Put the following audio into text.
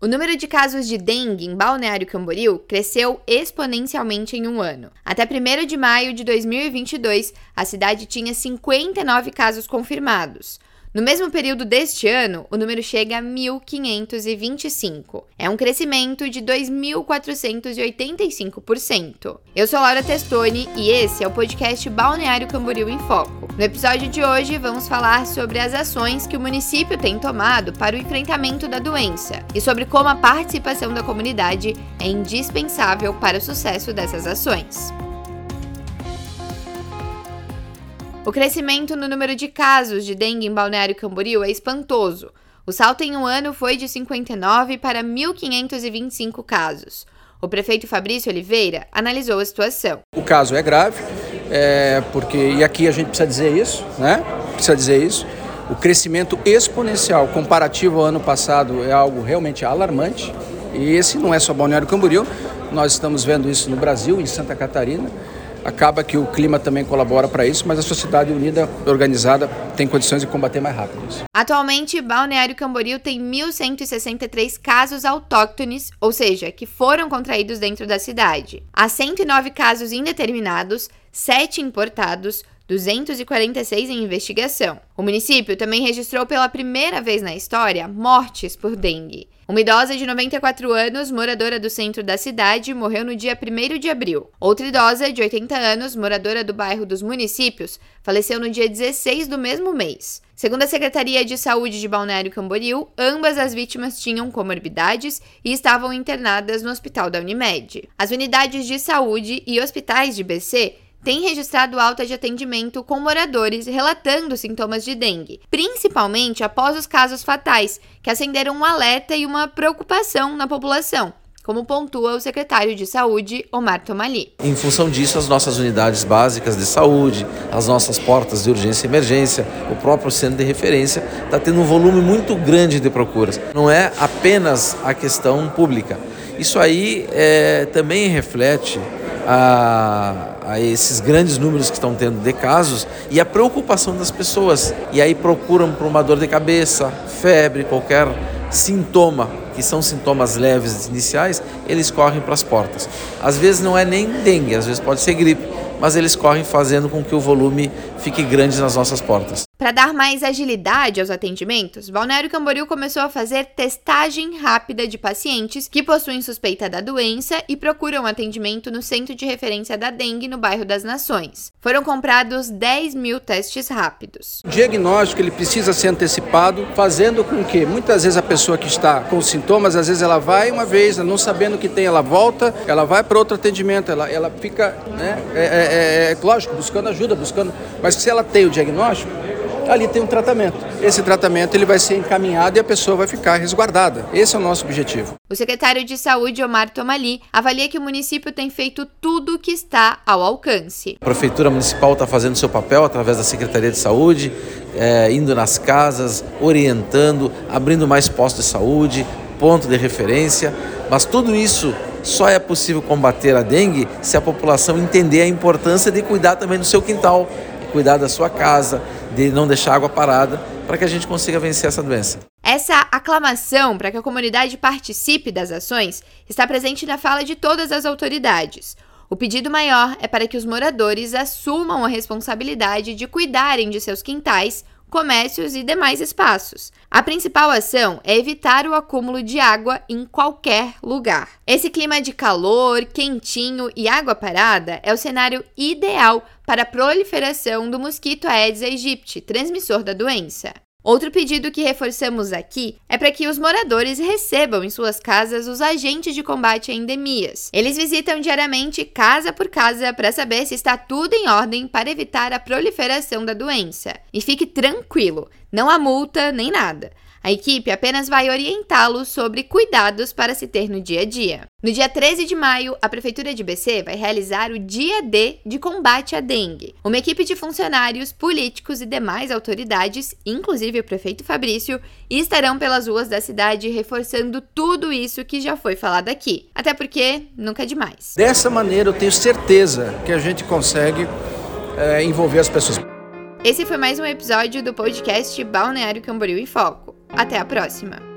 O número de casos de dengue em Balneário Camboriú cresceu exponencialmente em um ano. Até 1 de maio de 2022, a cidade tinha 59 casos confirmados. No mesmo período deste ano, o número chega a 1.525. É um crescimento de 2.485%. Eu sou Laura Testoni e esse é o podcast Balneário Camboriú em Foco. No episódio de hoje, vamos falar sobre as ações que o município tem tomado para o enfrentamento da doença e sobre como a participação da comunidade é indispensável para o sucesso dessas ações. O crescimento no número de casos de dengue em Balneário Camboriú é espantoso. O salto em um ano foi de 59 para 1.525 casos. O prefeito Fabrício Oliveira analisou a situação. O caso é grave, é, porque e aqui a gente precisa dizer isso, né? Precisa dizer isso. O crescimento exponencial comparativo ao ano passado é algo realmente alarmante. E esse não é só Balneário Camboriú, nós estamos vendo isso no Brasil, em Santa Catarina acaba que o clima também colabora para isso, mas a sociedade unida, organizada, tem condições de combater mais rápido isso. Atualmente, Balneário Camboriú tem 1.163 casos autóctones, ou seja, que foram contraídos dentro da cidade. Há 109 casos indeterminados, 7 importados, 246 em investigação. O município também registrou pela primeira vez na história mortes por dengue. Uma idosa de 94 anos, moradora do centro da cidade, morreu no dia 1 de abril. Outra idosa, de 80 anos, moradora do bairro dos Municípios, faleceu no dia 16 do mesmo mês. Segundo a Secretaria de Saúde de Balneário Camboriú, ambas as vítimas tinham comorbidades e estavam internadas no hospital da Unimed. As unidades de saúde e hospitais de BC tem registrado alta de atendimento com moradores relatando sintomas de dengue, principalmente após os casos fatais, que acenderam um alerta e uma preocupação na população, como pontua o secretário de Saúde, Omar Tomali. Em função disso, as nossas unidades básicas de saúde, as nossas portas de urgência e emergência, o próprio centro de referência, está tendo um volume muito grande de procuras. Não é apenas a questão pública. Isso aí é, também reflete a a esses grandes números que estão tendo de casos e a preocupação das pessoas. E aí procuram por uma dor de cabeça, febre, qualquer sintoma, que são sintomas leves iniciais, eles correm para as portas. Às vezes não é nem dengue, às vezes pode ser gripe, mas eles correm fazendo com que o volume fique grande nas nossas portas. Para dar mais agilidade aos atendimentos, Balneário Camboriú começou a fazer testagem rápida de pacientes que possuem suspeita da doença e procuram atendimento no Centro de Referência da Dengue no bairro das Nações. Foram comprados 10 mil testes rápidos. O diagnóstico ele precisa ser antecipado, fazendo com que muitas vezes a pessoa que está com sintomas, às vezes ela vai uma vez, não sabendo que tem, ela volta, ela vai para outro atendimento, ela, ela fica, né, é, é, é, é lógico, buscando ajuda, buscando, mas se ela tem o diagnóstico, ali tem um tratamento. Esse tratamento ele vai ser encaminhado e a pessoa vai ficar resguardada. Esse é o nosso objetivo. O secretário de Saúde, Omar Tomali, avalia que o município tem feito tudo o que está ao alcance. A Prefeitura Municipal está fazendo seu papel através da Secretaria de Saúde, é, indo nas casas, orientando, abrindo mais postos de saúde, ponto de referência, mas tudo isso só é possível combater a dengue se a população entender a importância de cuidar também do seu quintal, cuidar da sua casa, de não deixar água parada, para que a gente consiga vencer essa doença. Essa aclamação para que a comunidade participe das ações está presente na fala de todas as autoridades. O pedido maior é para que os moradores assumam a responsabilidade de cuidarem de seus quintais, comércios e demais espaços. A principal ação é evitar o acúmulo de água em qualquer lugar. Esse clima de calor, quentinho e água parada é o cenário ideal para a proliferação do mosquito Aedes aegypti, transmissor da doença. Outro pedido que reforçamos aqui é para que os moradores recebam em suas casas os agentes de combate a endemias. Eles visitam diariamente casa por casa para saber se está tudo em ordem para evitar a proliferação da doença. E fique tranquilo, não há multa nem nada. A equipe apenas vai orientá-los sobre cuidados para se ter no dia a dia. No dia 13 de maio, a Prefeitura de BC vai realizar o Dia D de combate à dengue. Uma equipe de funcionários, políticos e demais autoridades, inclusive o prefeito Fabrício, estarão pelas ruas da cidade reforçando tudo isso que já foi falado aqui. Até porque nunca é demais. Dessa maneira, eu tenho certeza que a gente consegue é, envolver as pessoas. Esse foi mais um episódio do podcast Balneário Camboriú em Foco. Até a próxima!